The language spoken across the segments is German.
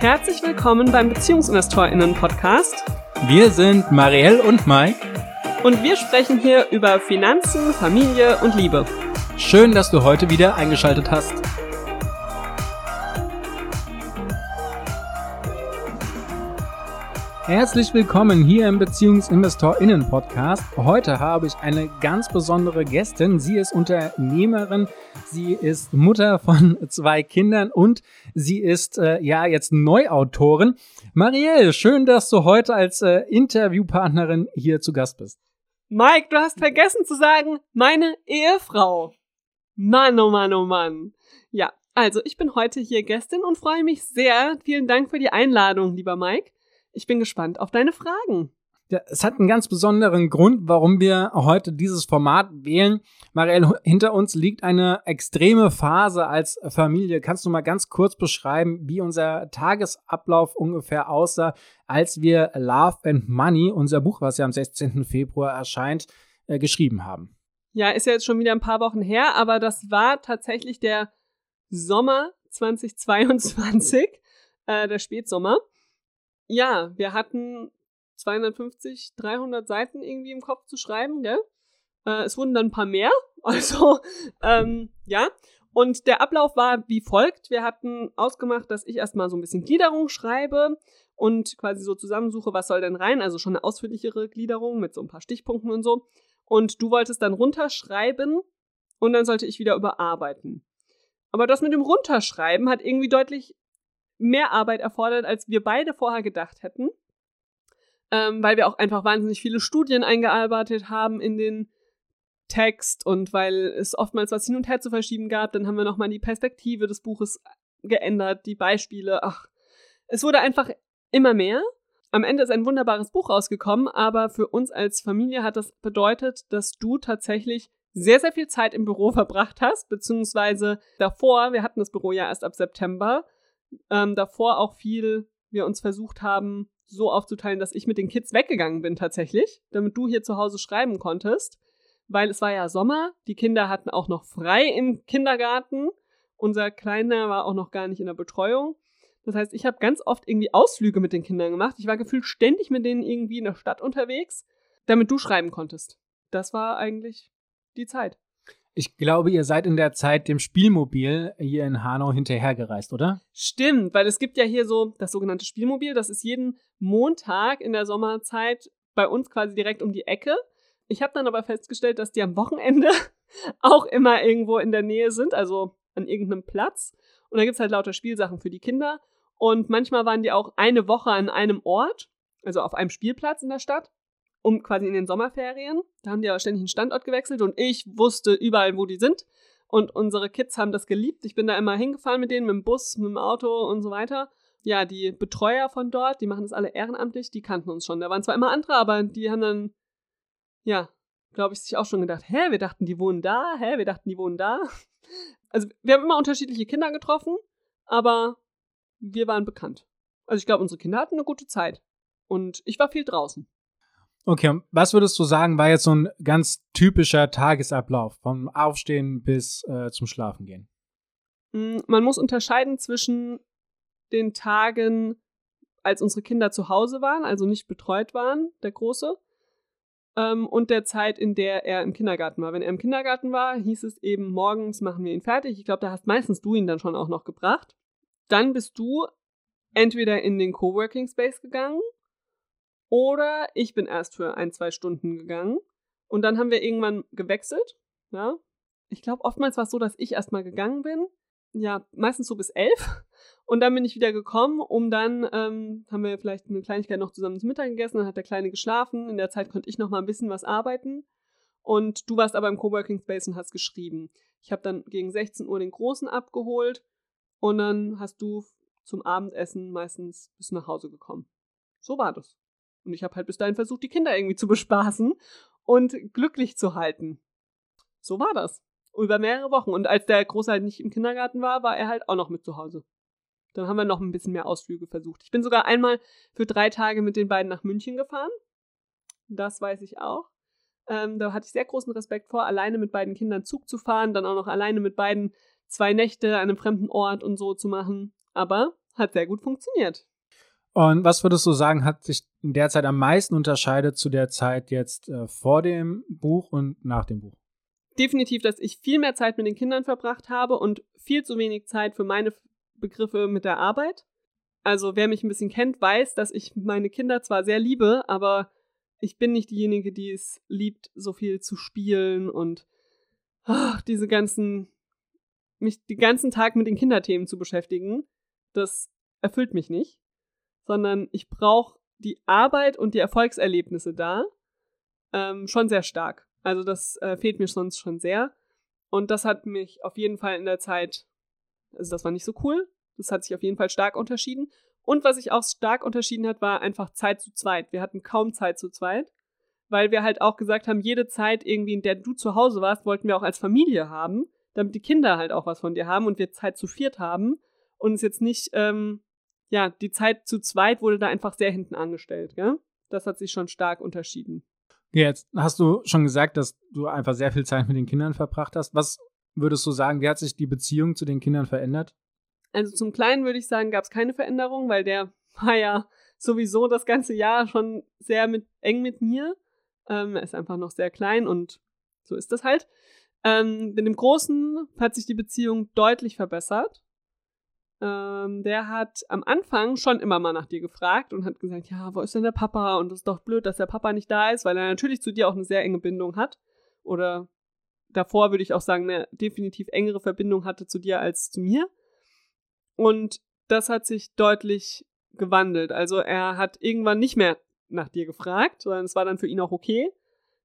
Herzlich willkommen beim BeziehungsinvestorInnen-Podcast. Wir sind Marielle und Mike. Und wir sprechen hier über Finanzen, Familie und Liebe. Schön, dass du heute wieder eingeschaltet hast. Herzlich willkommen hier im BeziehungsinvestorInnen-Podcast. Heute habe ich eine ganz besondere Gästin. Sie ist Unternehmerin, sie ist Mutter von zwei Kindern und sie ist äh, ja jetzt Neuautorin. Marielle, schön, dass du heute als äh, Interviewpartnerin hier zu Gast bist. Mike, du hast vergessen zu sagen, meine Ehefrau. Mann, oh Mann, oh Mann. Ja, also ich bin heute hier Gästin und freue mich sehr. Vielen Dank für die Einladung, lieber Mike. Ich bin gespannt auf deine Fragen. Ja, es hat einen ganz besonderen Grund, warum wir heute dieses Format wählen. Marielle, hinter uns liegt eine extreme Phase als Familie. Kannst du mal ganz kurz beschreiben, wie unser Tagesablauf ungefähr aussah, als wir Love and Money, unser Buch, was ja am 16. Februar erscheint, äh, geschrieben haben? Ja, ist ja jetzt schon wieder ein paar Wochen her, aber das war tatsächlich der Sommer 2022, äh, der Spätsommer. Ja, wir hatten 250, 300 Seiten irgendwie im Kopf zu schreiben, gell? Äh, es wurden dann ein paar mehr. Also, ähm, ja. Und der Ablauf war wie folgt. Wir hatten ausgemacht, dass ich erstmal so ein bisschen Gliederung schreibe und quasi so zusammensuche, was soll denn rein. Also schon eine ausführlichere Gliederung mit so ein paar Stichpunkten und so. Und du wolltest dann runterschreiben und dann sollte ich wieder überarbeiten. Aber das mit dem Runterschreiben hat irgendwie deutlich mehr Arbeit erfordert, als wir beide vorher gedacht hätten. Ähm, weil wir auch einfach wahnsinnig viele Studien eingearbeitet haben in den Text und weil es oftmals was hin und her zu verschieben gab, dann haben wir nochmal die Perspektive des Buches geändert, die Beispiele. Ach, es wurde einfach immer mehr. Am Ende ist ein wunderbares Buch rausgekommen, aber für uns als Familie hat das bedeutet, dass du tatsächlich sehr, sehr viel Zeit im Büro verbracht hast, beziehungsweise davor, wir hatten das Büro ja erst ab September, ähm, davor auch viel wir uns versucht haben, so aufzuteilen, dass ich mit den Kids weggegangen bin tatsächlich, damit du hier zu Hause schreiben konntest, weil es war ja Sommer, die Kinder hatten auch noch frei im Kindergarten, unser Kleiner war auch noch gar nicht in der Betreuung. Das heißt, ich habe ganz oft irgendwie Ausflüge mit den Kindern gemacht. Ich war gefühlt ständig mit denen irgendwie in der Stadt unterwegs, damit du schreiben konntest. Das war eigentlich die Zeit. Ich glaube, ihr seid in der Zeit dem Spielmobil hier in Hanau hinterhergereist, oder? Stimmt, weil es gibt ja hier so das sogenannte Spielmobil. Das ist jeden Montag in der Sommerzeit bei uns quasi direkt um die Ecke. Ich habe dann aber festgestellt, dass die am Wochenende auch immer irgendwo in der Nähe sind, also an irgendeinem Platz. Und da gibt es halt lauter Spielsachen für die Kinder. Und manchmal waren die auch eine Woche an einem Ort, also auf einem Spielplatz in der Stadt um quasi in den Sommerferien. Da haben die aber ständig einen Standort gewechselt und ich wusste überall, wo die sind. Und unsere Kids haben das geliebt. Ich bin da immer hingefahren mit denen, mit dem Bus, mit dem Auto und so weiter. Ja, die Betreuer von dort, die machen das alle ehrenamtlich, die kannten uns schon. Da waren zwar immer andere, aber die haben dann, ja, glaube ich, sich auch schon gedacht, hä, wir dachten, die wohnen da, hä, wir dachten, die wohnen da. Also wir haben immer unterschiedliche Kinder getroffen, aber wir waren bekannt. Also ich glaube, unsere Kinder hatten eine gute Zeit. Und ich war viel draußen. Okay, und was würdest du sagen, war jetzt so ein ganz typischer Tagesablauf vom Aufstehen bis äh, zum Schlafen gehen? Mm, man muss unterscheiden zwischen den Tagen, als unsere Kinder zu Hause waren, also nicht betreut waren, der Große, ähm, und der Zeit, in der er im Kindergarten war. Wenn er im Kindergarten war, hieß es eben, morgens machen wir ihn fertig. Ich glaube, da hast meistens du ihn dann schon auch noch gebracht. Dann bist du entweder in den Coworking Space gegangen oder ich bin erst für ein, zwei Stunden gegangen. Und dann haben wir irgendwann gewechselt. Ja. Ich glaube, oftmals war es so, dass ich erstmal gegangen bin. Ja, meistens so bis elf. Und dann bin ich wieder gekommen, um dann, ähm, haben wir vielleicht eine Kleinigkeit noch zusammen zum Mittag gegessen, dann hat der Kleine geschlafen. In der Zeit konnte ich noch mal ein bisschen was arbeiten. Und du warst aber im Coworking Space und hast geschrieben. Ich habe dann gegen 16 Uhr den Großen abgeholt und dann hast du zum Abendessen meistens bis nach Hause gekommen. So war das. Und ich habe halt bis dahin versucht, die Kinder irgendwie zu bespaßen und glücklich zu halten. So war das. Über mehrere Wochen. Und als der Große halt nicht im Kindergarten war, war er halt auch noch mit zu Hause. Dann haben wir noch ein bisschen mehr Ausflüge versucht. Ich bin sogar einmal für drei Tage mit den beiden nach München gefahren. Das weiß ich auch. Ähm, da hatte ich sehr großen Respekt vor, alleine mit beiden Kindern Zug zu fahren, dann auch noch alleine mit beiden zwei Nächte an einem fremden Ort und so zu machen. Aber hat sehr gut funktioniert. Und was würdest du sagen, hat sich in der Zeit am meisten unterscheidet zu der Zeit jetzt äh, vor dem Buch und nach dem Buch? Definitiv, dass ich viel mehr Zeit mit den Kindern verbracht habe und viel zu wenig Zeit für meine Begriffe mit der Arbeit. Also wer mich ein bisschen kennt, weiß, dass ich meine Kinder zwar sehr liebe, aber ich bin nicht diejenige, die es liebt, so viel zu spielen und ach, diese ganzen, mich den ganzen Tag mit den Kinderthemen zu beschäftigen. Das erfüllt mich nicht sondern ich brauche die Arbeit und die Erfolgserlebnisse da ähm, schon sehr stark. Also das äh, fehlt mir sonst schon sehr. Und das hat mich auf jeden Fall in der Zeit, also das war nicht so cool. Das hat sich auf jeden Fall stark unterschieden. Und was sich auch stark unterschieden hat, war einfach Zeit zu zweit. Wir hatten kaum Zeit zu zweit, weil wir halt auch gesagt haben, jede Zeit irgendwie, in der du zu Hause warst, wollten wir auch als Familie haben, damit die Kinder halt auch was von dir haben und wir Zeit zu viert haben und es jetzt nicht ähm, ja, die Zeit zu zweit wurde da einfach sehr hinten angestellt, gell? Das hat sich schon stark unterschieden. Jetzt hast du schon gesagt, dass du einfach sehr viel Zeit mit den Kindern verbracht hast. Was würdest du sagen, wie hat sich die Beziehung zu den Kindern verändert? Also zum Kleinen würde ich sagen, gab es keine Veränderung, weil der war ja sowieso das ganze Jahr schon sehr mit, eng mit mir. Ähm, er ist einfach noch sehr klein und so ist das halt. Ähm, mit dem Großen hat sich die Beziehung deutlich verbessert. Ähm, der hat am Anfang schon immer mal nach dir gefragt und hat gesagt, ja, wo ist denn der Papa? Und es ist doch blöd, dass der Papa nicht da ist, weil er natürlich zu dir auch eine sehr enge Bindung hat. Oder davor würde ich auch sagen, eine definitiv engere Verbindung hatte zu dir als zu mir. Und das hat sich deutlich gewandelt. Also er hat irgendwann nicht mehr nach dir gefragt, sondern es war dann für ihn auch okay,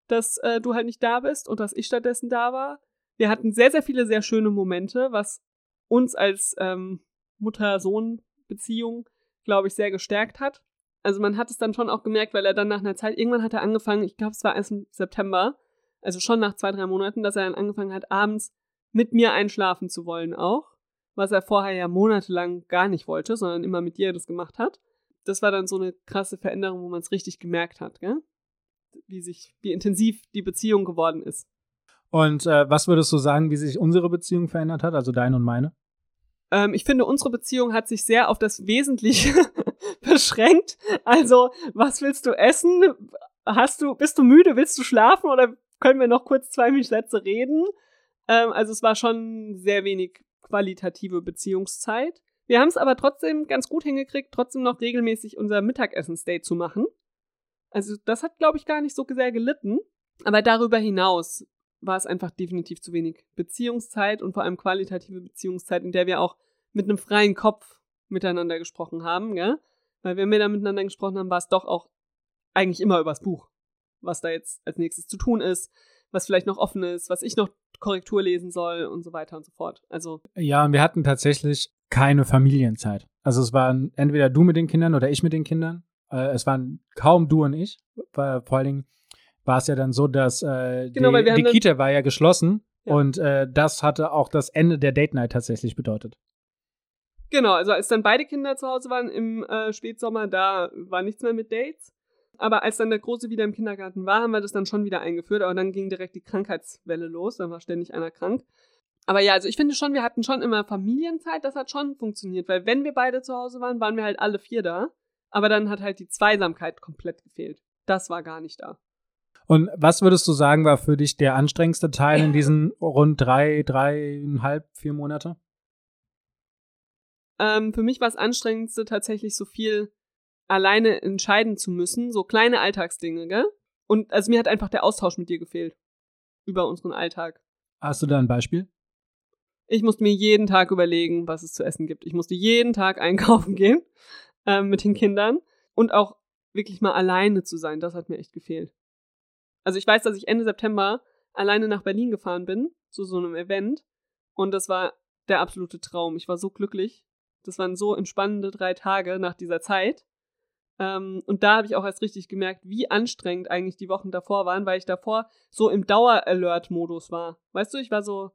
dass äh, du halt nicht da bist und dass ich stattdessen da war. Wir hatten sehr, sehr viele sehr schöne Momente, was uns als ähm, Mutter-Sohn-Beziehung, glaube ich, sehr gestärkt hat. Also man hat es dann schon auch gemerkt, weil er dann nach einer Zeit, irgendwann hat er angefangen, ich glaube, es war erst im September, also schon nach zwei, drei Monaten, dass er dann angefangen hat, abends mit mir einschlafen zu wollen auch. Was er vorher ja monatelang gar nicht wollte, sondern immer mit dir das gemacht hat. Das war dann so eine krasse Veränderung, wo man es richtig gemerkt hat, gell? Wie sich, wie intensiv die Beziehung geworden ist. Und äh, was würdest du sagen, wie sich unsere Beziehung verändert hat, also deine und meine? Ähm, ich finde, unsere Beziehung hat sich sehr auf das Wesentliche beschränkt. Also, was willst du essen? Hast du, bist du müde? Willst du schlafen? Oder können wir noch kurz zwei Sätze reden? Ähm, also, es war schon sehr wenig qualitative Beziehungszeit. Wir haben es aber trotzdem ganz gut hingekriegt, trotzdem noch regelmäßig unser Mittagessen-Date zu machen. Also, das hat, glaube ich, gar nicht so sehr gelitten. Aber darüber hinaus war es einfach definitiv zu wenig Beziehungszeit und vor allem qualitative Beziehungszeit, in der wir auch mit einem freien Kopf miteinander gesprochen haben, gell? Weil wenn wir da miteinander gesprochen haben, war es doch auch eigentlich immer übers Buch, was da jetzt als nächstes zu tun ist, was vielleicht noch offen ist, was ich noch Korrektur lesen soll und so weiter und so fort. Also ja, wir hatten tatsächlich keine Familienzeit. Also es waren entweder du mit den Kindern oder ich mit den Kindern. Äh, es waren kaum du und ich. Vor allen Dingen war es ja dann so, dass äh, genau, die, die Kita war ja geschlossen ja. und äh, das hatte auch das Ende der Date Night tatsächlich bedeutet. Genau, also als dann beide Kinder zu Hause waren im äh, Spätsommer, da war nichts mehr mit Dates. Aber als dann der Große wieder im Kindergarten war, haben wir das dann schon wieder eingeführt, aber dann ging direkt die Krankheitswelle los, dann war ständig einer krank. Aber ja, also ich finde schon, wir hatten schon immer Familienzeit, das hat schon funktioniert, weil wenn wir beide zu Hause waren, waren wir halt alle vier da. Aber dann hat halt die Zweisamkeit komplett gefehlt. Das war gar nicht da. Und was würdest du sagen, war für dich der anstrengendste Teil in diesen rund drei, dreieinhalb, vier Monate? Ähm, für mich war es anstrengendste tatsächlich so viel alleine entscheiden zu müssen, so kleine Alltagsdinge, gell? Und also mir hat einfach der Austausch mit dir gefehlt über unseren Alltag. Hast du da ein Beispiel? Ich musste mir jeden Tag überlegen, was es zu essen gibt. Ich musste jeden Tag einkaufen gehen ähm, mit den Kindern und auch wirklich mal alleine zu sein. Das hat mir echt gefehlt. Also ich weiß, dass ich Ende September alleine nach Berlin gefahren bin zu so einem Event und das war der absolute Traum. Ich war so glücklich das waren so entspannende drei Tage nach dieser Zeit. Ähm, und da habe ich auch erst richtig gemerkt, wie anstrengend eigentlich die Wochen davor waren, weil ich davor so im Dauer-Alert-Modus war. Weißt du, ich war so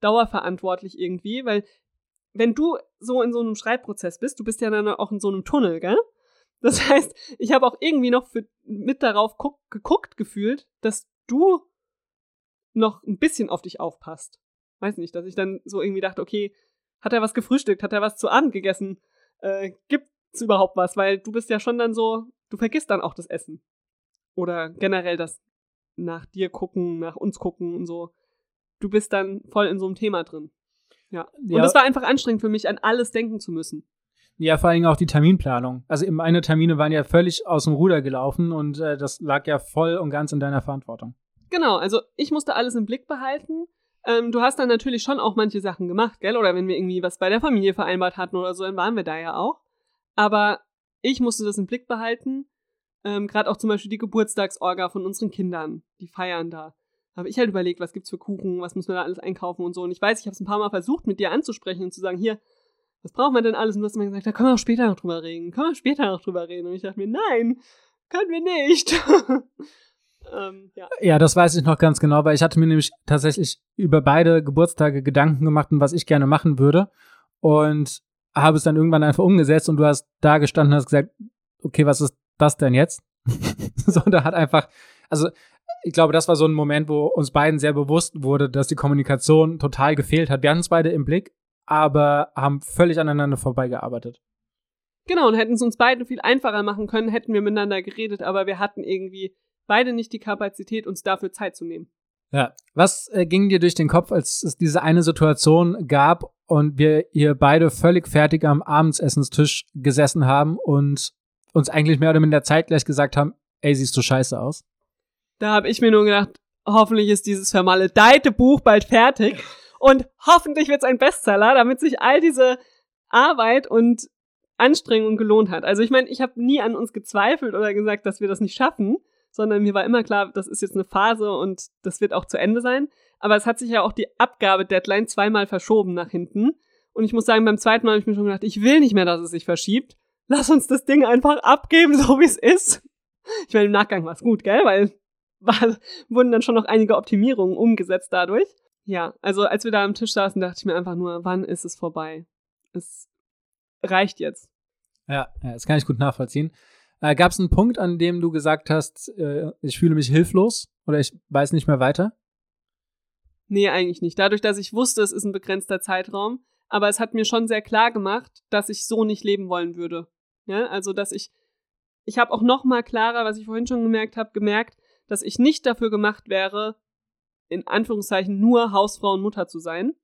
dauerverantwortlich irgendwie, weil wenn du so in so einem Schreibprozess bist, du bist ja dann auch in so einem Tunnel, gell? Das heißt, ich habe auch irgendwie noch für, mit darauf guck, geguckt gefühlt, dass du noch ein bisschen auf dich aufpasst. Weiß nicht, dass ich dann so irgendwie dachte, okay, hat er was gefrühstückt? Hat er was zu Abend gegessen? äh, gibt's überhaupt was? Weil du bist ja schon dann so, du vergisst dann auch das Essen. Oder generell das nach dir gucken, nach uns gucken und so. Du bist dann voll in so einem Thema drin. Ja. Und es war einfach anstrengend für mich, an alles denken zu müssen. Ja, vor allem auch die Terminplanung. Also meine Termine waren ja völlig aus dem Ruder gelaufen und äh, das lag ja voll und ganz in deiner Verantwortung. Genau, also ich musste alles im Blick behalten. Ähm, du hast dann natürlich schon auch manche Sachen gemacht, gell? Oder wenn wir irgendwie was bei der Familie vereinbart hatten oder so, dann waren wir da ja auch. Aber ich musste das im Blick behalten. Ähm, Gerade auch zum Beispiel die Geburtstagsorga von unseren Kindern. Die feiern da. Habe ich halt überlegt, was gibt's für Kuchen, was muss man da alles einkaufen und so. Und ich weiß, ich habe es ein paar Mal versucht, mit dir anzusprechen und zu sagen, hier, was braucht man denn alles? Und du hast mir gesagt, da können wir auch später noch drüber reden. Können wir später noch drüber reden. Und ich dachte mir, nein, können wir nicht. ähm, ja. ja, das weiß ich noch ganz genau, weil ich hatte mir nämlich tatsächlich über beide Geburtstage Gedanken gemacht, was ich gerne machen würde. Und habe es dann irgendwann einfach umgesetzt und du hast da gestanden und hast gesagt, okay, was ist das denn jetzt? so, da hat einfach, also ich glaube, das war so ein Moment, wo uns beiden sehr bewusst wurde, dass die Kommunikation total gefehlt hat. Wir hatten es beide im Blick, aber haben völlig aneinander vorbeigearbeitet. Genau, und hätten es uns beide viel einfacher machen können, hätten wir miteinander geredet, aber wir hatten irgendwie beide nicht die Kapazität, uns dafür Zeit zu nehmen. Ja. Was äh, ging dir durch den Kopf, als es diese eine Situation gab und wir ihr beide völlig fertig am Abendsessenstisch gesessen haben und uns eigentlich mehr oder minder zeitgleich gesagt haben, ey, siehst du scheiße aus? Da habe ich mir nur gedacht, hoffentlich ist dieses vermaledeite Buch bald fertig und hoffentlich wird es ein Bestseller, damit sich all diese Arbeit und Anstrengung gelohnt hat. Also ich meine, ich habe nie an uns gezweifelt oder gesagt, dass wir das nicht schaffen, sondern mir war immer klar, das ist jetzt eine Phase und das wird auch zu Ende sein. Aber es hat sich ja auch die Abgabe-Deadline zweimal verschoben nach hinten. Und ich muss sagen, beim zweiten Mal habe ich mir schon gedacht, ich will nicht mehr, dass es sich verschiebt. Lass uns das Ding einfach abgeben, so wie es ist. Ich meine, im Nachgang war es gut, gell? Weil war, wurden dann schon noch einige Optimierungen umgesetzt dadurch. Ja, also als wir da am Tisch saßen, dachte ich mir einfach nur, wann ist es vorbei? Es reicht jetzt. Ja, ja das kann ich gut nachvollziehen. Äh, Gab es einen Punkt, an dem du gesagt hast, äh, ich fühle mich hilflos oder ich weiß nicht mehr weiter? Nee, eigentlich nicht. Dadurch, dass ich wusste, es ist ein begrenzter Zeitraum, aber es hat mir schon sehr klar gemacht, dass ich so nicht leben wollen würde. Ja, also dass ich, ich habe auch noch mal klarer, was ich vorhin schon gemerkt habe, gemerkt, dass ich nicht dafür gemacht wäre, in Anführungszeichen nur Hausfrau und Mutter zu sein.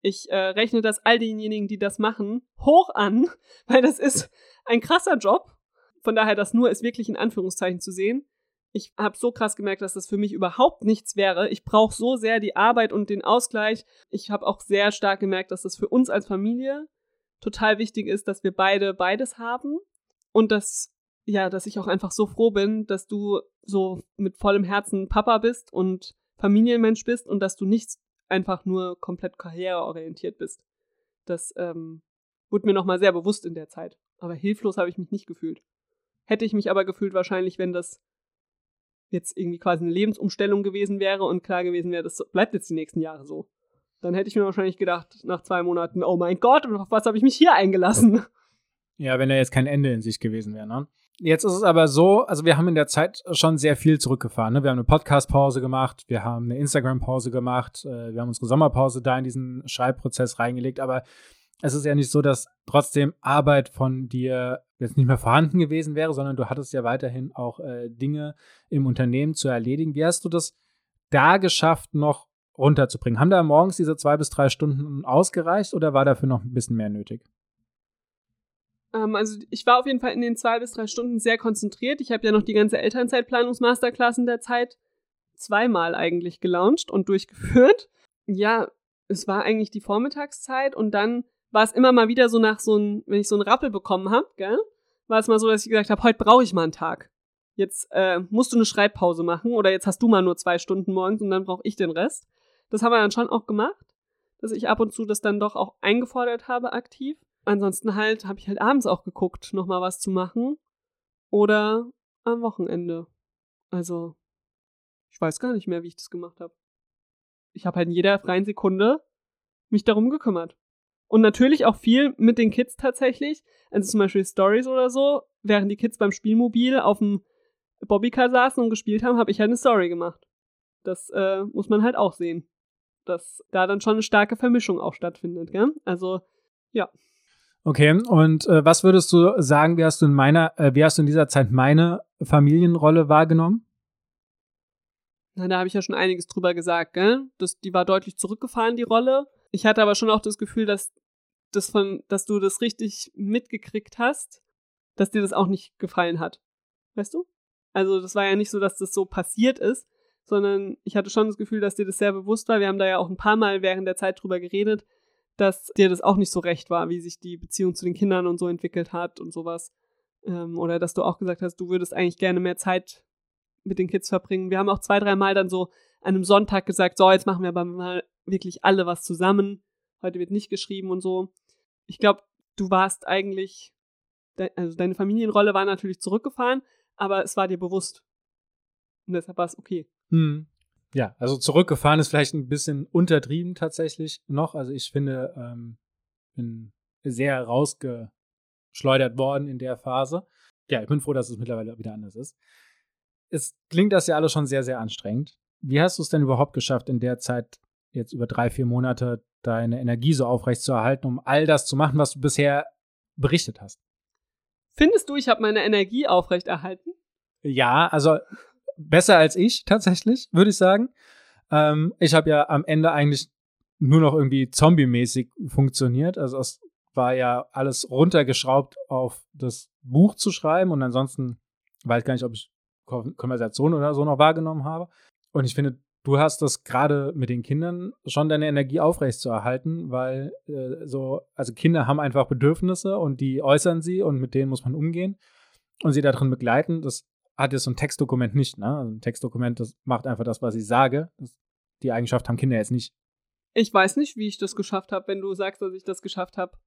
Ich äh, rechne das all denjenigen, die das machen, hoch an, weil das ist ein krasser Job. Von daher, das nur ist wirklich in Anführungszeichen zu sehen. Ich habe so krass gemerkt, dass das für mich überhaupt nichts wäre. Ich brauche so sehr die Arbeit und den Ausgleich. Ich habe auch sehr stark gemerkt, dass das für uns als Familie total wichtig ist, dass wir beide beides haben und dass ja, dass ich auch einfach so froh bin, dass du so mit vollem Herzen Papa bist und Familienmensch bist und dass du nicht einfach nur komplett karriereorientiert bist. Das ähm, wurde mir nochmal sehr bewusst in der Zeit. Aber hilflos habe ich mich nicht gefühlt. Hätte ich mich aber gefühlt wahrscheinlich, wenn das jetzt irgendwie quasi eine Lebensumstellung gewesen wäre und klar gewesen wäre, das bleibt jetzt die nächsten Jahre so. Dann hätte ich mir wahrscheinlich gedacht, nach zwei Monaten, oh mein Gott, auf was habe ich mich hier eingelassen? Ja, wenn da jetzt kein Ende in sich gewesen wäre, ne? Jetzt ist es aber so, also wir haben in der Zeit schon sehr viel zurückgefahren. Ne? Wir haben eine Podcast-Pause gemacht, wir haben eine Instagram-Pause gemacht, äh, wir haben unsere Sommerpause da in diesen Schreibprozess reingelegt, aber es ist ja nicht so, dass trotzdem Arbeit von dir jetzt nicht mehr vorhanden gewesen wäre, sondern du hattest ja weiterhin auch äh, Dinge im Unternehmen zu erledigen. Wie hast du das da geschafft, noch runterzubringen? Haben da morgens diese zwei bis drei Stunden ausgereicht oder war dafür noch ein bisschen mehr nötig? Ähm, also ich war auf jeden Fall in den zwei bis drei Stunden sehr konzentriert. Ich habe ja noch die ganze Elternzeitplanungsmasterclass in der Zeit zweimal eigentlich gelauncht und durchgeführt. Ja, es war eigentlich die Vormittagszeit und dann war es immer mal wieder so nach so ein, wenn ich so einen Rappel bekommen habe, gell, war es mal so, dass ich gesagt habe, heute brauche ich mal einen Tag. Jetzt äh, musst du eine Schreibpause machen oder jetzt hast du mal nur zwei Stunden morgens und dann brauche ich den Rest. Das haben wir dann schon auch gemacht, dass ich ab und zu das dann doch auch eingefordert habe aktiv. Ansonsten halt habe ich halt abends auch geguckt, nochmal was zu machen. Oder am Wochenende. Also, ich weiß gar nicht mehr, wie ich das gemacht habe. Ich habe halt in jeder freien Sekunde mich darum gekümmert. Und natürlich auch viel mit den Kids tatsächlich. Also zum Beispiel Stories oder so. Während die Kids beim Spielmobil auf dem Bobbycar saßen und gespielt haben, habe ich halt eine Story gemacht. Das äh, muss man halt auch sehen. Dass da dann schon eine starke Vermischung auch stattfindet, gell? Also, ja. Okay, und äh, was würdest du sagen, wie hast du in meiner, äh, wie hast du in dieser Zeit meine Familienrolle wahrgenommen? Na, da habe ich ja schon einiges drüber gesagt, gell? Das, die war deutlich zurückgefahren, die Rolle. Ich hatte aber schon auch das Gefühl, dass das von, dass du das richtig mitgekriegt hast, dass dir das auch nicht gefallen hat. Weißt du? Also, das war ja nicht so, dass das so passiert ist, sondern ich hatte schon das Gefühl, dass dir das sehr bewusst war. Wir haben da ja auch ein paar Mal während der Zeit drüber geredet, dass dir das auch nicht so recht war, wie sich die Beziehung zu den Kindern und so entwickelt hat und sowas. Ähm, oder dass du auch gesagt hast, du würdest eigentlich gerne mehr Zeit mit den Kids verbringen. Wir haben auch zwei, drei Mal dann so an einem Sonntag gesagt, so, jetzt machen wir aber mal wirklich alle was zusammen. Heute wird nicht geschrieben und so. Ich glaube, du warst eigentlich, also deine Familienrolle war natürlich zurückgefahren, aber es war dir bewusst. Und deshalb war es okay. Hm. Ja, also zurückgefahren ist vielleicht ein bisschen untertrieben tatsächlich noch. Also ich finde, ähm, bin sehr rausgeschleudert worden in der Phase. Ja, ich bin froh, dass es mittlerweile wieder anders ist. Es klingt das ja alles schon sehr, sehr anstrengend. Wie hast du es denn überhaupt geschafft, in der Zeit jetzt über drei, vier Monate deine Energie so aufrecht zu erhalten, um all das zu machen, was du bisher berichtet hast? Findest du, ich habe meine Energie aufrecht erhalten? Ja, also besser als ich tatsächlich, würde ich sagen. Ähm, ich habe ja am Ende eigentlich nur noch irgendwie zombie-mäßig funktioniert. Also es war ja alles runtergeschraubt auf das Buch zu schreiben und ansonsten weiß gar nicht, ob ich Konversation oder so noch wahrgenommen habe. Und ich finde, du hast das gerade mit den Kindern schon deine Energie aufrecht zu erhalten, weil äh, so, also Kinder haben einfach Bedürfnisse und die äußern sie und mit denen muss man umgehen und sie darin begleiten. Das hat jetzt so ein Textdokument nicht, ne? Also ein Textdokument, das macht einfach das, was ich sage. Das, die Eigenschaft haben Kinder jetzt nicht. Ich weiß nicht, wie ich das geschafft habe, wenn du sagst, dass ich das geschafft habe.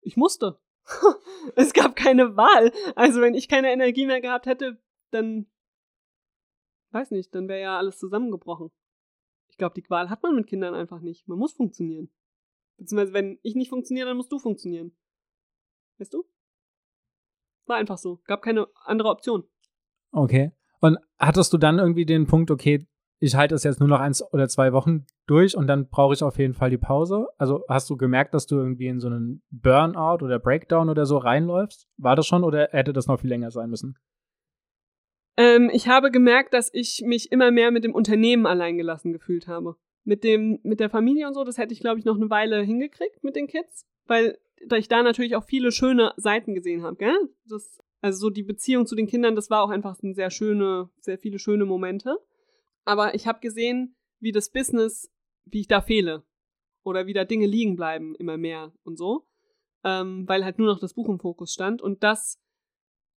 Ich musste. es gab keine Wahl. Also wenn ich keine Energie mehr gehabt hätte, dann weiß nicht, dann wäre ja alles zusammengebrochen. Ich glaube, die Qual hat man mit Kindern einfach nicht. Man muss funktionieren. Beziehungsweise, wenn ich nicht funktioniere, dann musst du funktionieren. Weißt du? War einfach so. Gab keine andere Option. Okay. Und hattest du dann irgendwie den Punkt, okay, ich halte es jetzt nur noch eins oder zwei Wochen durch und dann brauche ich auf jeden Fall die Pause? Also hast du gemerkt, dass du irgendwie in so einen Burnout oder Breakdown oder so reinläufst? War das schon oder hätte das noch viel länger sein müssen? Ähm, ich habe gemerkt, dass ich mich immer mehr mit dem Unternehmen alleingelassen gefühlt habe. Mit dem, mit der Familie und so, das hätte ich, glaube ich, noch eine Weile hingekriegt mit den Kids, weil ich da natürlich auch viele schöne Seiten gesehen habe, gell? Das also so die Beziehung zu den Kindern, das war auch einfach ein sehr schöne, sehr viele schöne Momente. Aber ich habe gesehen, wie das Business, wie ich da fehle. Oder wie da Dinge liegen bleiben, immer mehr und so. Ähm, weil halt nur noch das Buch im Fokus stand. Und das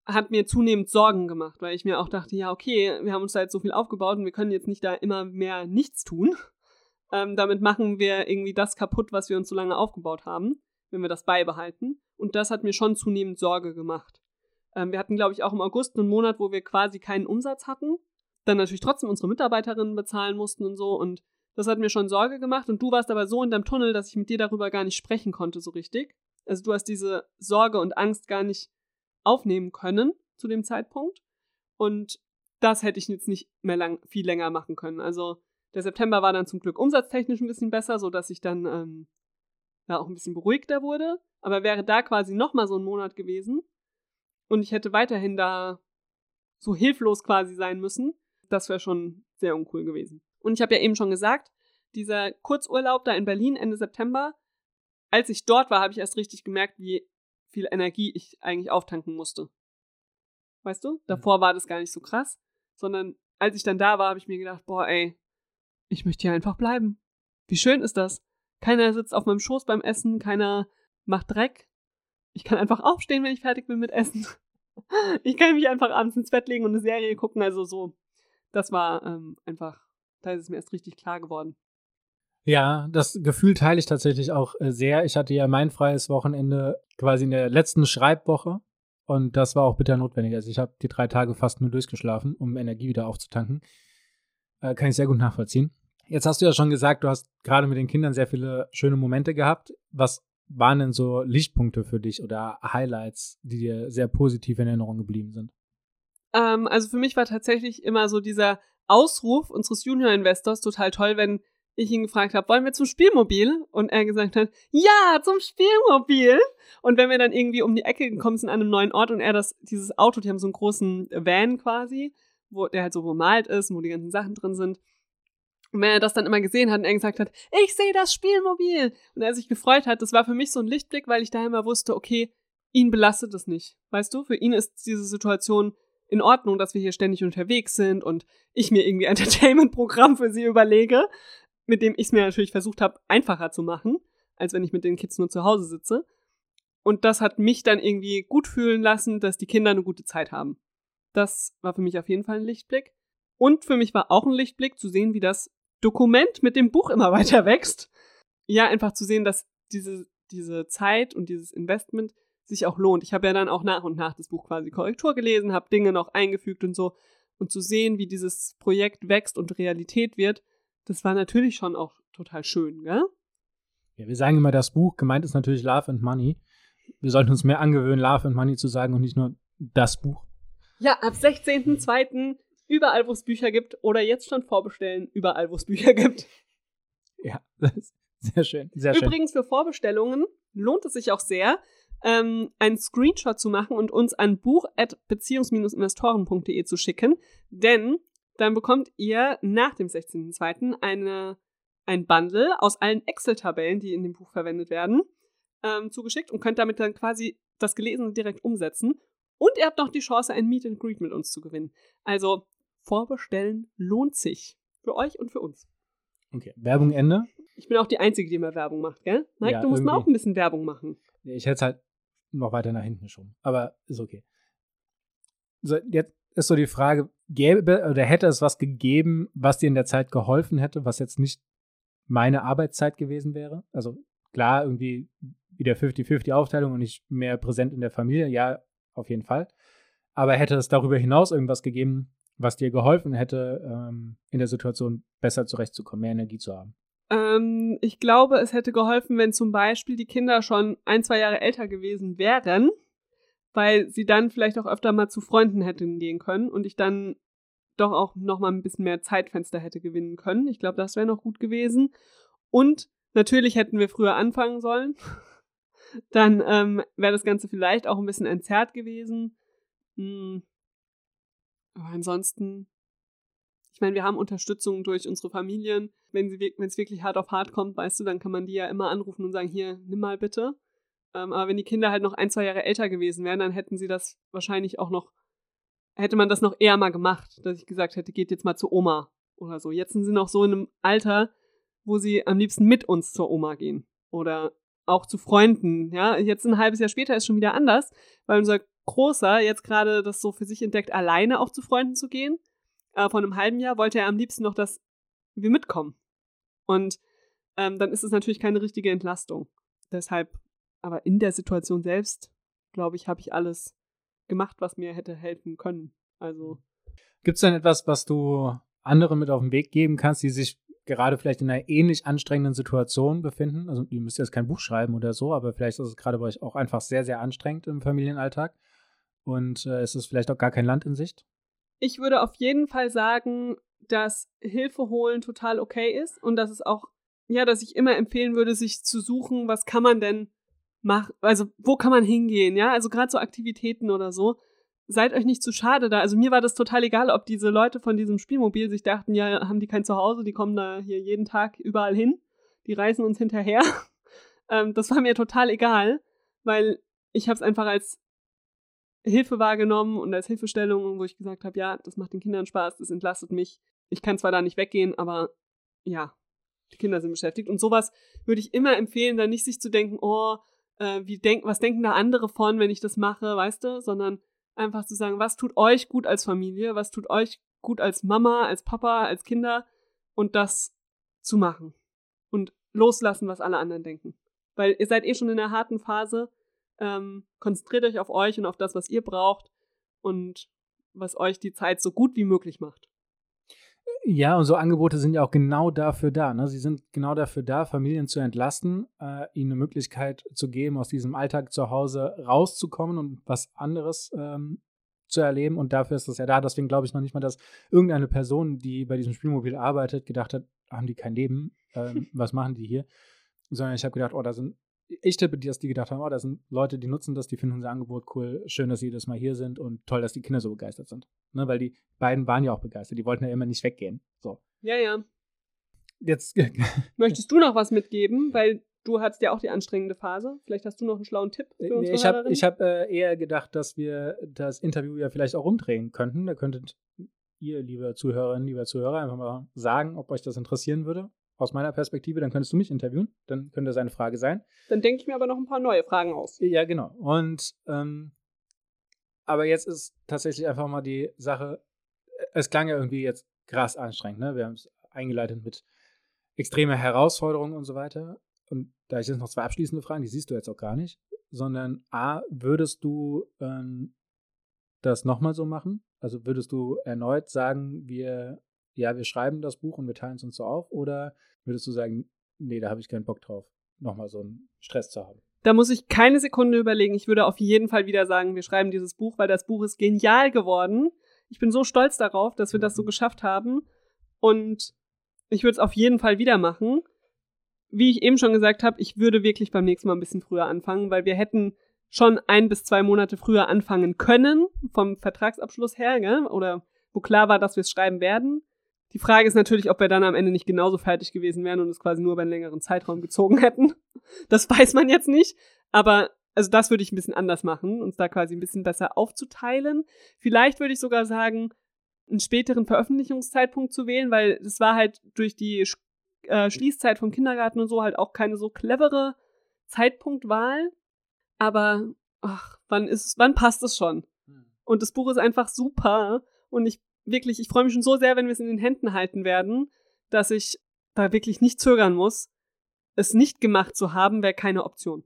hat mir zunehmend Sorgen gemacht, weil ich mir auch dachte, ja, okay, wir haben uns da jetzt so viel aufgebaut und wir können jetzt nicht da immer mehr nichts tun. Ähm, damit machen wir irgendwie das kaputt, was wir uns so lange aufgebaut haben, wenn wir das beibehalten. Und das hat mir schon zunehmend Sorge gemacht. Ähm, wir hatten, glaube ich, auch im August einen Monat, wo wir quasi keinen Umsatz hatten. Dann natürlich trotzdem unsere Mitarbeiterinnen bezahlen mussten und so. Und das hat mir schon Sorge gemacht. Und du warst aber so in deinem Tunnel, dass ich mit dir darüber gar nicht sprechen konnte, so richtig. Also du hast diese Sorge und Angst gar nicht aufnehmen können zu dem Zeitpunkt. Und das hätte ich jetzt nicht mehr lang, viel länger machen können. Also der September war dann zum Glück umsatztechnisch ein bisschen besser, so dass ich dann ähm, ja auch ein bisschen beruhigter wurde. Aber wäre da quasi nochmal so ein Monat gewesen, und ich hätte weiterhin da so hilflos quasi sein müssen, das wäre schon sehr uncool gewesen. Und ich habe ja eben schon gesagt, dieser Kurzurlaub da in Berlin Ende September, als ich dort war, habe ich erst richtig gemerkt, wie viel Energie ich eigentlich auftanken musste. Weißt du? Davor war das gar nicht so krass, sondern als ich dann da war, habe ich mir gedacht, boah, ey, ich möchte hier einfach bleiben. Wie schön ist das? Keiner sitzt auf meinem Schoß beim Essen, keiner macht Dreck, ich kann einfach aufstehen, wenn ich fertig bin mit Essen. Ich kann mich einfach abends ins Bett legen und eine Serie gucken. Also so, das war ähm, einfach, da ist es mir erst richtig klar geworden. Ja, das Gefühl teile ich tatsächlich auch äh, sehr. Ich hatte ja mein freies Wochenende quasi in der letzten Schreibwoche und das war auch bitter notwendig. Also ich habe die drei Tage fast nur durchgeschlafen, um Energie wieder aufzutanken. Äh, kann ich sehr gut nachvollziehen. Jetzt hast du ja schon gesagt, du hast gerade mit den Kindern sehr viele schöne Momente gehabt. Was waren denn so Lichtpunkte für dich oder Highlights, die dir sehr positiv in Erinnerung geblieben sind? Ähm, also für mich war tatsächlich immer so dieser Ausruf unseres Junior-Investors total toll, wenn ich ihn gefragt habe, wollen wir zum Spielmobil? Und er gesagt hat, ja, zum Spielmobil. Und wenn wir dann irgendwie um die Ecke gekommen sind an einem neuen Ort und er das, dieses Auto, die haben so einen großen Van quasi, wo der halt so bemalt ist, wo die ganzen Sachen drin sind. Und wenn er das dann immer gesehen hat und er gesagt hat, ich sehe das Spielmobil und er sich gefreut hat, das war für mich so ein Lichtblick, weil ich da immer wusste, okay, ihn belastet es nicht. Weißt du, für ihn ist diese Situation in Ordnung, dass wir hier ständig unterwegs sind und ich mir irgendwie Entertainment-Programm für sie überlege, mit dem ich es mir natürlich versucht habe, einfacher zu machen, als wenn ich mit den Kids nur zu Hause sitze. Und das hat mich dann irgendwie gut fühlen lassen, dass die Kinder eine gute Zeit haben. Das war für mich auf jeden Fall ein Lichtblick. Und für mich war auch ein Lichtblick zu sehen, wie das Dokument mit dem Buch immer weiter wächst. Ja, einfach zu sehen, dass diese, diese Zeit und dieses Investment sich auch lohnt. Ich habe ja dann auch nach und nach das Buch quasi Korrektur gelesen, habe Dinge noch eingefügt und so. Und zu sehen, wie dieses Projekt wächst und Realität wird, das war natürlich schon auch total schön, gell? Ja, wir sagen immer das Buch, gemeint ist natürlich Love and Money. Wir sollten uns mehr angewöhnen, Love and Money zu sagen und nicht nur das Buch. Ja, ab 16.02. überall, wo es Bücher gibt oder jetzt schon vorbestellen, überall, wo es Bücher gibt. Ja, das ist sehr schön. Sehr Übrigens für Vorbestellungen lohnt es sich auch sehr, ähm, einen Screenshot zu machen und uns an buch.beziehungs-investoren.de zu schicken, denn dann bekommt ihr nach dem 16.02. eine ein Bundle aus allen Excel-Tabellen, die in dem Buch verwendet werden, ähm, zugeschickt und könnt damit dann quasi das Gelesene direkt umsetzen. Und ihr habt noch die Chance, ein Meet and Greet mit uns zu gewinnen. Also vorbestellen lohnt sich. Für euch und für uns. Okay, Werbung Ende. Ich bin auch die Einzige, die immer Werbung macht, gell? Mike, ja, du musst mal auch ein bisschen Werbung machen. Ich hätte es halt noch weiter nach hinten schon. Aber ist okay. So, jetzt ist so die Frage, gäbe oder hätte es was gegeben, was dir in der Zeit geholfen hätte, was jetzt nicht meine Arbeitszeit gewesen wäre? Also klar, irgendwie wieder 50-50 Aufteilung und nicht mehr präsent in der Familie, ja, auf jeden Fall. Aber hätte es darüber hinaus irgendwas gegeben, was dir geholfen hätte, ähm, in der Situation besser zurechtzukommen, mehr Energie zu haben? Ähm, ich glaube, es hätte geholfen, wenn zum Beispiel die Kinder schon ein, zwei Jahre älter gewesen wären, weil sie dann vielleicht auch öfter mal zu Freunden hätten gehen können und ich dann doch auch noch mal ein bisschen mehr Zeitfenster hätte gewinnen können. Ich glaube, das wäre noch gut gewesen. Und natürlich hätten wir früher anfangen sollen. dann ähm, wäre das Ganze vielleicht auch ein bisschen entzerrt gewesen. Hm. Aber ansonsten ich meine, wir haben Unterstützung durch unsere Familien. Wenn es wirklich hart auf hart kommt, weißt du, dann kann man die ja immer anrufen und sagen, hier, nimm mal bitte. Ähm, aber wenn die Kinder halt noch ein, zwei Jahre älter gewesen wären, dann hätten sie das wahrscheinlich auch noch, hätte man das noch eher mal gemacht, dass ich gesagt hätte, geht jetzt mal zur Oma oder so. Jetzt sind sie noch so in einem Alter, wo sie am liebsten mit uns zur Oma gehen. Oder auch zu Freunden. Ja, jetzt ein halbes Jahr später ist schon wieder anders, weil unser Großer jetzt gerade das so für sich entdeckt, alleine auch zu Freunden zu gehen äh, vor einem halben Jahr wollte er am liebsten noch, dass wir mitkommen. Und ähm, dann ist es natürlich keine richtige Entlastung. Deshalb, aber in der Situation selbst, glaube ich, habe ich alles gemacht, was mir hätte helfen können. Also. Gibt es denn etwas, was du anderen mit auf den Weg geben kannst, die sich gerade vielleicht in einer ähnlich anstrengenden Situation befinden? Also, ihr müsst jetzt kein Buch schreiben oder so, aber vielleicht ist es gerade bei euch auch einfach sehr, sehr anstrengend im Familienalltag. Und äh, es ist vielleicht auch gar kein Land in Sicht? ich würde auf jeden Fall sagen, dass Hilfe holen total okay ist und dass es auch, ja, dass ich immer empfehlen würde, sich zu suchen, was kann man denn machen, also wo kann man hingehen, ja, also gerade so Aktivitäten oder so. Seid euch nicht zu schade da. Also mir war das total egal, ob diese Leute von diesem Spielmobil sich dachten, ja, haben die kein Zuhause, die kommen da hier jeden Tag überall hin, die reisen uns hinterher. ähm, das war mir total egal, weil ich habe es einfach als Hilfe wahrgenommen und als Hilfestellung, wo ich gesagt habe, ja, das macht den Kindern Spaß, das entlastet mich. Ich kann zwar da nicht weggehen, aber ja, die Kinder sind beschäftigt. Und sowas würde ich immer empfehlen, da nicht sich zu denken, oh, äh, wie denk, was denken da andere von, wenn ich das mache, weißt du, sondern einfach zu sagen, was tut euch gut als Familie, was tut euch gut als Mama, als Papa, als Kinder und das zu machen. Und loslassen, was alle anderen denken. Weil ihr seid eh schon in einer harten Phase ähm, konzentriert euch auf euch und auf das, was ihr braucht und was euch die Zeit so gut wie möglich macht. Ja, und so Angebote sind ja auch genau dafür da. Ne? Sie sind genau dafür da, Familien zu entlasten, äh, ihnen eine Möglichkeit zu geben, aus diesem Alltag zu Hause rauszukommen und was anderes ähm, zu erleben. Und dafür ist das ja da. Deswegen glaube ich noch nicht mal, dass irgendeine Person, die bei diesem Spielmobil arbeitet, gedacht hat, haben die kein Leben? Ähm, was machen die hier? Sondern ich habe gedacht, oh, da sind, ich tippe, dass die gedacht haben, oh, da sind Leute, die nutzen das, die finden unser Angebot cool, schön, dass sie jedes Mal hier sind und toll, dass die Kinder so begeistert sind. Ne, weil die beiden waren ja auch begeistert, die wollten ja immer nicht weggehen. So. Ja, ja. Jetzt, Möchtest du noch was mitgeben? Weil du hattest ja auch die anstrengende Phase. Vielleicht hast du noch einen schlauen Tipp für uns. Nee, ich habe hab, äh, eher gedacht, dass wir das Interview ja vielleicht auch umdrehen könnten. Da könntet ihr, liebe Zuhörerinnen, lieber Zuhörer, einfach mal sagen, ob euch das interessieren würde. Aus meiner Perspektive, dann könntest du mich interviewen. Dann könnte das eine Frage sein. Dann denke ich mir aber noch ein paar neue Fragen aus. Ja, genau. Und ähm, aber jetzt ist tatsächlich einfach mal die Sache, es klang ja irgendwie jetzt krass anstrengend, ne? Wir haben es eingeleitet mit extreme Herausforderungen und so weiter. Und da ich jetzt noch zwei abschließende Fragen, die siehst du jetzt auch gar nicht, sondern A, würdest du ähm, das nochmal so machen? Also würdest du erneut sagen, wir, ja, wir schreiben das Buch und wir teilen es uns so auf? Oder würdest du sagen, nee, da habe ich keinen Bock drauf, nochmal so einen Stress zu haben? Da muss ich keine Sekunde überlegen. Ich würde auf jeden Fall wieder sagen, wir schreiben dieses Buch, weil das Buch ist genial geworden. Ich bin so stolz darauf, dass wir das so geschafft haben. Und ich würde es auf jeden Fall wieder machen wie ich eben schon gesagt habe, ich würde wirklich beim nächsten Mal ein bisschen früher anfangen, weil wir hätten schon ein bis zwei Monate früher anfangen können, vom Vertragsabschluss her, gell? oder wo klar war, dass wir es schreiben werden. Die Frage ist natürlich, ob wir dann am Ende nicht genauso fertig gewesen wären und es quasi nur über einen längeren Zeitraum gezogen hätten. Das weiß man jetzt nicht. Aber also das würde ich ein bisschen anders machen, uns da quasi ein bisschen besser aufzuteilen. Vielleicht würde ich sogar sagen, einen späteren Veröffentlichungszeitpunkt zu wählen, weil es war halt durch die äh, Schließzeit vom Kindergarten und so halt auch keine so clevere Zeitpunktwahl. Aber ach, wann ist wann passt es schon? Hm. Und das Buch ist einfach super und ich wirklich, ich freue mich schon so sehr, wenn wir es in den Händen halten werden, dass ich da wirklich nicht zögern muss. Es nicht gemacht zu haben, wäre keine Option.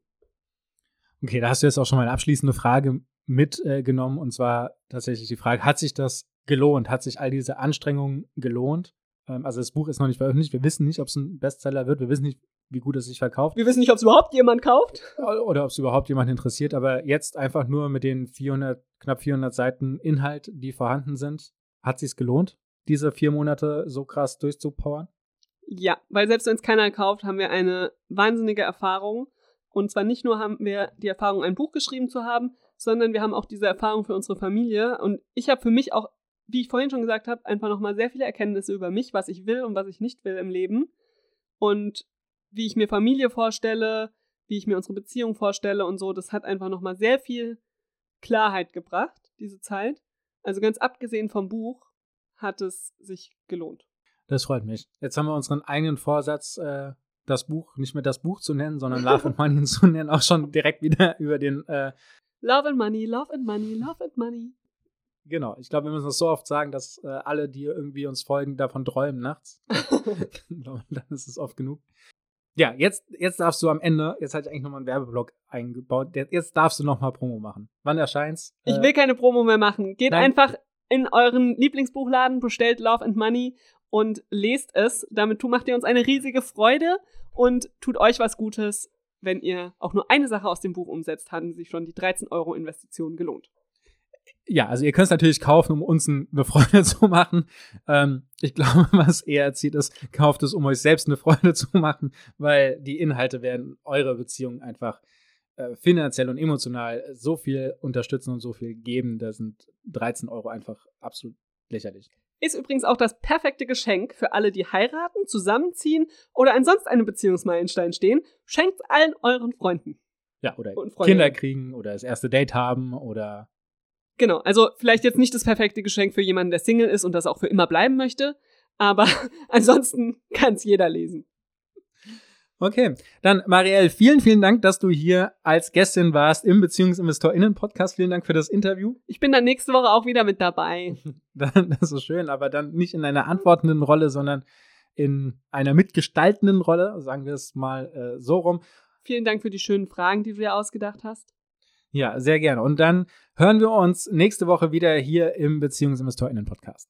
Okay, da hast du jetzt auch schon mal eine abschließende Frage mitgenommen äh, und zwar tatsächlich die Frage, hat sich das gelohnt? Hat sich all diese Anstrengungen gelohnt? Ähm, also das Buch ist noch nicht veröffentlicht. Wir wissen nicht, ob es ein Bestseller wird. Wir wissen nicht, wie gut es sich verkauft. Wir wissen nicht, ob es überhaupt jemand kauft. Oder ob es überhaupt jemand interessiert. Aber jetzt einfach nur mit den 400, knapp 400 Seiten Inhalt, die vorhanden sind, hat sich gelohnt, diese vier Monate so krass durchzupowern? Ja, weil selbst wenn es keiner kauft, haben wir eine wahnsinnige Erfahrung. Und zwar nicht nur haben wir die Erfahrung, ein Buch geschrieben zu haben, sondern wir haben auch diese Erfahrung für unsere Familie. Und ich habe für mich auch wie ich vorhin schon gesagt habe, einfach nochmal sehr viele Erkenntnisse über mich, was ich will und was ich nicht will im Leben. Und wie ich mir Familie vorstelle, wie ich mir unsere Beziehung vorstelle und so, das hat einfach nochmal sehr viel Klarheit gebracht, diese Zeit. Also ganz abgesehen vom Buch hat es sich gelohnt. Das freut mich. Jetzt haben wir unseren eigenen Vorsatz, äh, das Buch, nicht mehr das Buch zu nennen, sondern Love and Money zu nennen, auch schon direkt wieder über den äh Love and Money, Love and Money, Love and Money. Genau, ich glaube, wir müssen das so oft sagen, dass äh, alle, die irgendwie uns folgen, davon träumen nachts. dann ist es oft genug. Ja, jetzt, jetzt darfst du am Ende, jetzt hatte ich eigentlich nochmal einen Werbeblock eingebaut, jetzt darfst du nochmal Promo machen. Wann erscheint's? Ich äh, will keine Promo mehr machen. Geht nein. einfach in euren Lieblingsbuchladen, bestellt Love and Money und lest es. Damit macht ihr uns eine riesige Freude und tut euch was Gutes. Wenn ihr auch nur eine Sache aus dem Buch umsetzt, haben sich schon die 13 Euro Investition gelohnt ja, also ihr könnt es natürlich kaufen, um uns eine Freude zu machen. Ähm, ich glaube, was eher zieht ist, kauft es, um euch selbst eine Freude zu machen, weil die Inhalte werden eure Beziehung einfach äh, finanziell und emotional so viel unterstützen und so viel geben. Da sind 13 Euro einfach absolut lächerlich. Ist übrigens auch das perfekte Geschenk für alle, die heiraten, zusammenziehen oder ansonsten einem Beziehungsmeilenstein stehen. Schenkt allen euren Freunden. Ja, oder Kinder kriegen oder das erste Date haben oder Genau, also vielleicht jetzt nicht das perfekte Geschenk für jemanden, der Single ist und das auch für immer bleiben möchte, aber ansonsten kann es jeder lesen. Okay, dann Marielle, vielen, vielen Dank, dass du hier als Gästin warst im BeziehungsinvestorInnen-Podcast. Vielen Dank für das Interview. Ich bin dann nächste Woche auch wieder mit dabei. das ist schön, aber dann nicht in einer antwortenden Rolle, sondern in einer mitgestaltenden Rolle, sagen wir es mal äh, so rum. Vielen Dank für die schönen Fragen, die du dir ausgedacht hast. Ja, sehr gerne. Und dann hören wir uns nächste Woche wieder hier im BeziehungsinvestorInnen-Podcast.